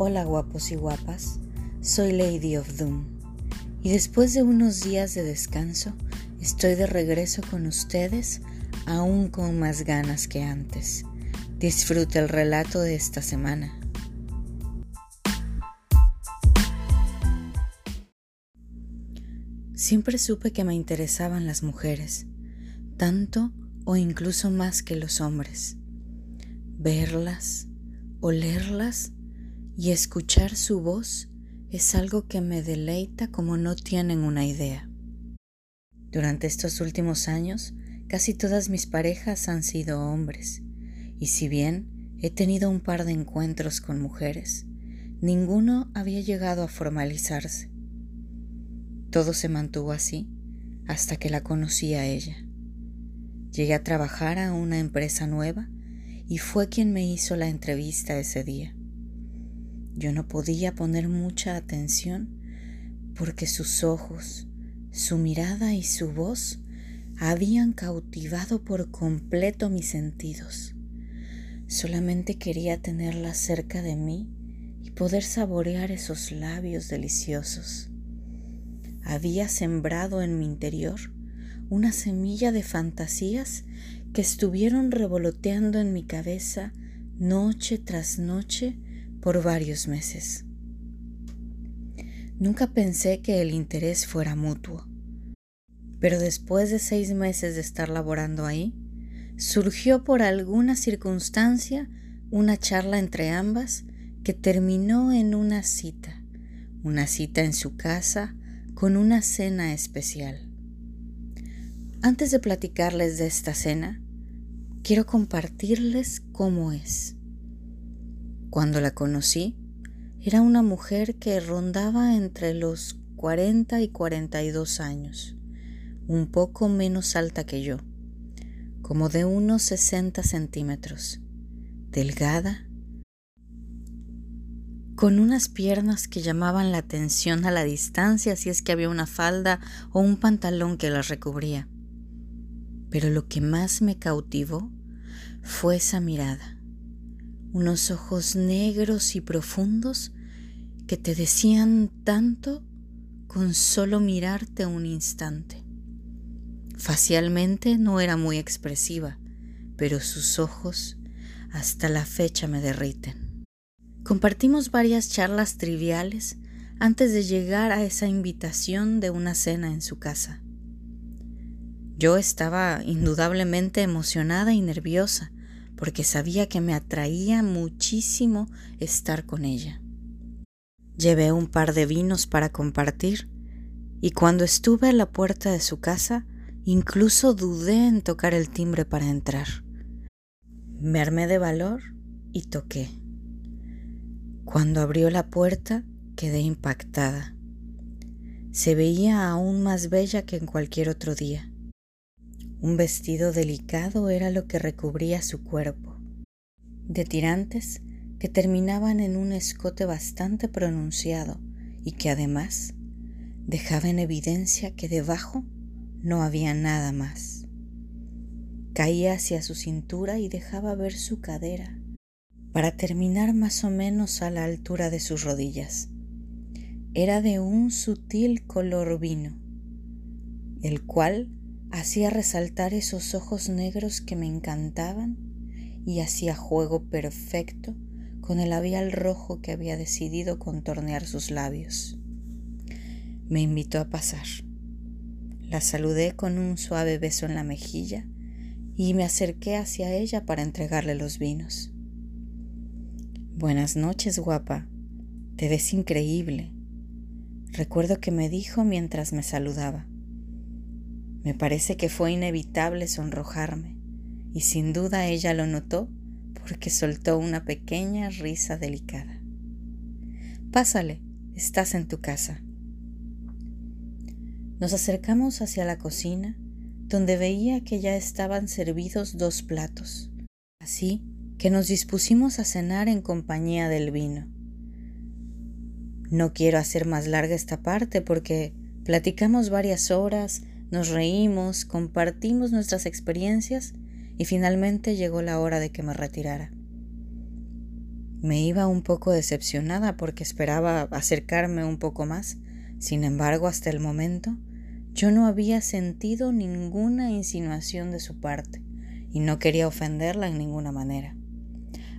Hola guapos y guapas, soy Lady of Doom y después de unos días de descanso estoy de regreso con ustedes aún con más ganas que antes. Disfruta el relato de esta semana. Siempre supe que me interesaban las mujeres, tanto o incluso más que los hombres. Verlas, olerlas y escuchar su voz es algo que me deleita como no tienen una idea. Durante estos últimos años, casi todas mis parejas han sido hombres, y si bien he tenido un par de encuentros con mujeres, ninguno había llegado a formalizarse. Todo se mantuvo así hasta que la conocí a ella. Llegué a trabajar a una empresa nueva y fue quien me hizo la entrevista ese día. Yo no podía poner mucha atención porque sus ojos, su mirada y su voz habían cautivado por completo mis sentidos. Solamente quería tenerla cerca de mí y poder saborear esos labios deliciosos. Había sembrado en mi interior una semilla de fantasías que estuvieron revoloteando en mi cabeza noche tras noche por varios meses. Nunca pensé que el interés fuera mutuo, pero después de seis meses de estar laborando ahí, surgió por alguna circunstancia una charla entre ambas que terminó en una cita, una cita en su casa con una cena especial. Antes de platicarles de esta cena, quiero compartirles cómo es. Cuando la conocí, era una mujer que rondaba entre los 40 y 42 años, un poco menos alta que yo, como de unos 60 centímetros, delgada, con unas piernas que llamaban la atención a la distancia si es que había una falda o un pantalón que las recubría. Pero lo que más me cautivó fue esa mirada unos ojos negros y profundos que te decían tanto con solo mirarte un instante. Facialmente no era muy expresiva, pero sus ojos hasta la fecha me derriten. Compartimos varias charlas triviales antes de llegar a esa invitación de una cena en su casa. Yo estaba indudablemente emocionada y nerviosa, porque sabía que me atraía muchísimo estar con ella. Llevé un par de vinos para compartir y cuando estuve a la puerta de su casa incluso dudé en tocar el timbre para entrar. Me armé de valor y toqué. Cuando abrió la puerta quedé impactada. Se veía aún más bella que en cualquier otro día. Un vestido delicado era lo que recubría su cuerpo, de tirantes que terminaban en un escote bastante pronunciado y que además dejaba en evidencia que debajo no había nada más. Caía hacia su cintura y dejaba ver su cadera, para terminar más o menos a la altura de sus rodillas. Era de un sutil color vino, el cual hacía resaltar esos ojos negros que me encantaban y hacía juego perfecto con el labial rojo que había decidido contornear sus labios. Me invitó a pasar. La saludé con un suave beso en la mejilla y me acerqué hacia ella para entregarle los vinos. Buenas noches, guapa. Te ves increíble. Recuerdo que me dijo mientras me saludaba. Me parece que fue inevitable sonrojarme, y sin duda ella lo notó porque soltó una pequeña risa delicada. Pásale, estás en tu casa. Nos acercamos hacia la cocina, donde veía que ya estaban servidos dos platos, así que nos dispusimos a cenar en compañía del vino. No quiero hacer más larga esta parte porque platicamos varias horas, nos reímos, compartimos nuestras experiencias y finalmente llegó la hora de que me retirara. Me iba un poco decepcionada porque esperaba acercarme un poco más. Sin embargo, hasta el momento, yo no había sentido ninguna insinuación de su parte y no quería ofenderla en ninguna manera.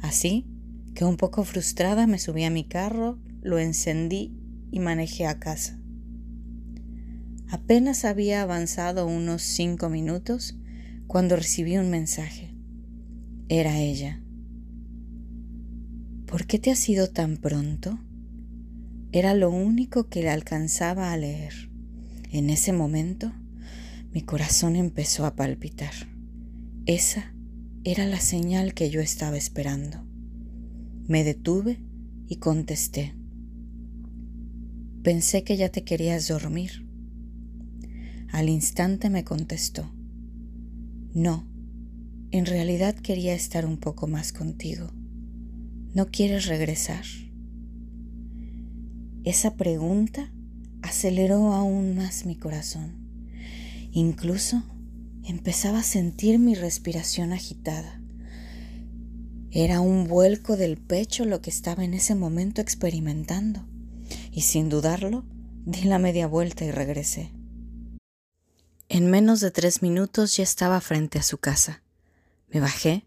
Así que un poco frustrada me subí a mi carro, lo encendí y manejé a casa. Apenas había avanzado unos cinco minutos cuando recibí un mensaje. Era ella. ¿Por qué te has ido tan pronto? Era lo único que le alcanzaba a leer. En ese momento, mi corazón empezó a palpitar. Esa era la señal que yo estaba esperando. Me detuve y contesté. Pensé que ya te querías dormir. Al instante me contestó. No, en realidad quería estar un poco más contigo. ¿No quieres regresar? Esa pregunta aceleró aún más mi corazón. Incluso empezaba a sentir mi respiración agitada. Era un vuelco del pecho lo que estaba en ese momento experimentando, y sin dudarlo, di la media vuelta y regresé. En menos de tres minutos ya estaba frente a su casa. Me bajé,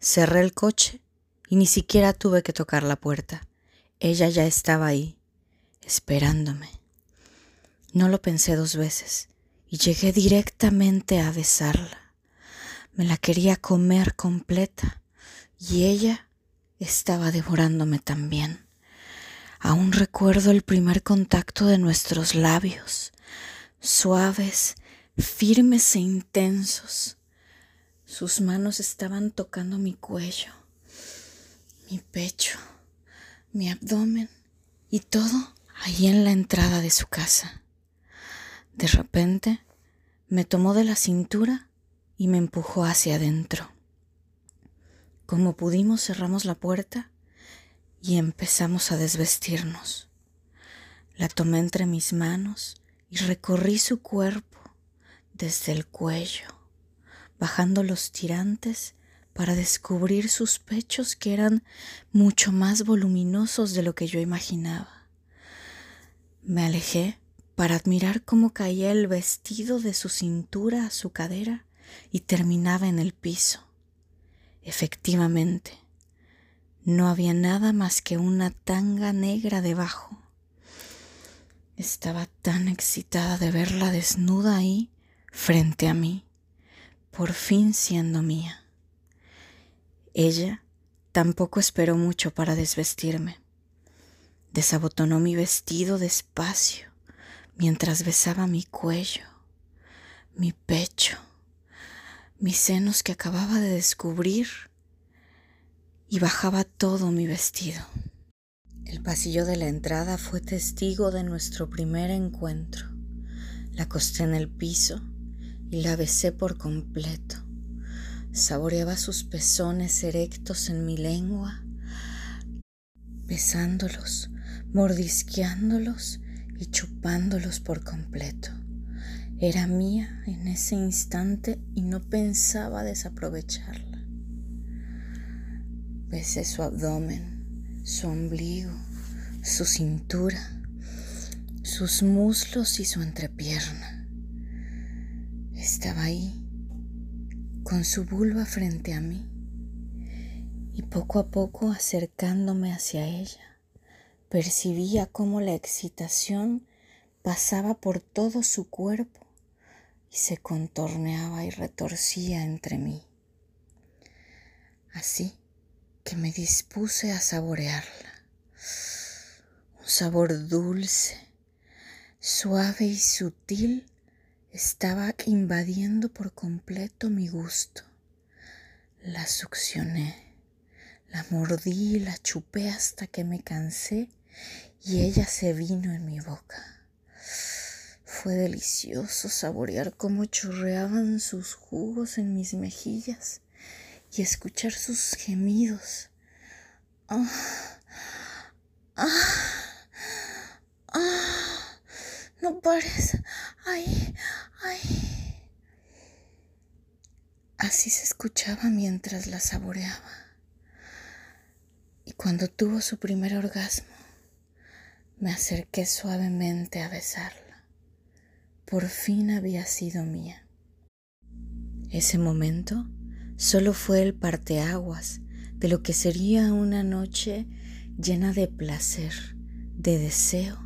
cerré el coche y ni siquiera tuve que tocar la puerta. Ella ya estaba ahí, esperándome. No lo pensé dos veces y llegué directamente a besarla. Me la quería comer completa y ella estaba devorándome también. Aún recuerdo el primer contacto de nuestros labios, suaves, firmes e intensos. Sus manos estaban tocando mi cuello mi pecho, mi abdomen y todo ahí en la entrada de su casa. De repente me tomó de la cintura y me empujó hacia adentro. Como pudimos cerramos la puerta y empezamos a desvestirnos. La tomé entre mis manos y recorrí su cuerpo desde el cuello, bajando los tirantes para descubrir sus pechos que eran mucho más voluminosos de lo que yo imaginaba. Me alejé para admirar cómo caía el vestido de su cintura a su cadera y terminaba en el piso. Efectivamente, no había nada más que una tanga negra debajo. Estaba tan excitada de verla desnuda ahí, frente a mí, por fin siendo mía. Ella tampoco esperó mucho para desvestirme. Desabotonó mi vestido despacio mientras besaba mi cuello, mi pecho, mis senos que acababa de descubrir y bajaba todo mi vestido. El pasillo de la entrada fue testigo de nuestro primer encuentro. La acosté en el piso y la besé por completo. Saboreaba sus pezones erectos en mi lengua, besándolos, mordisqueándolos y chupándolos por completo. Era mía en ese instante y no pensaba desaprovecharla. Besé su abdomen, su ombligo, su cintura, sus muslos y su entrepierna. Estaba ahí con su vulva frente a mí y poco a poco acercándome hacia ella, percibía cómo la excitación pasaba por todo su cuerpo y se contorneaba y retorcía entre mí. Así que me dispuse a saborearla. Un sabor dulce, suave y sutil estaba invadiendo por completo mi gusto. La succioné, la mordí la chupé hasta que me cansé y ella se vino en mi boca. Fue delicioso saborear cómo chorreaban sus jugos en mis mejillas y escuchar sus gemidos. ¡Ah! ¡Ah! ¡Ah! No pares. ¡Ay! ¡Ay! Así se escuchaba mientras la saboreaba. Y cuando tuvo su primer orgasmo, me acerqué suavemente a besarla. Por fin había sido mía. Ese momento solo fue el parteaguas de lo que sería una noche llena de placer, de deseo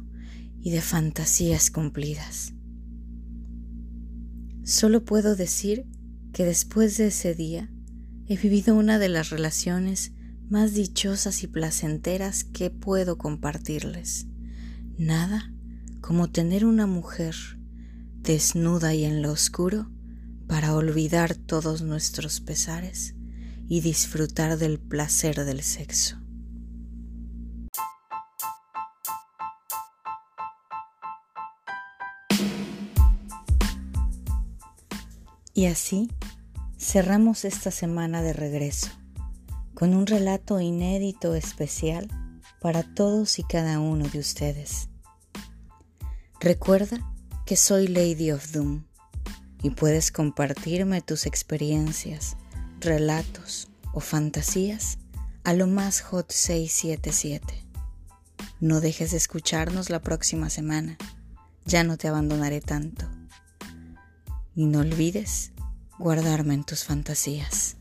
y de fantasías cumplidas. Solo puedo decir que después de ese día he vivido una de las relaciones más dichosas y placenteras que puedo compartirles. Nada como tener una mujer desnuda y en lo oscuro para olvidar todos nuestros pesares y disfrutar del placer del sexo. Y así cerramos esta semana de regreso con un relato inédito especial para todos y cada uno de ustedes. Recuerda que soy Lady of Doom y puedes compartirme tus experiencias, relatos o fantasías a lo más hot 677. No dejes de escucharnos la próxima semana. Ya no te abandonaré tanto. Y no olvides guardarme en tus fantasías.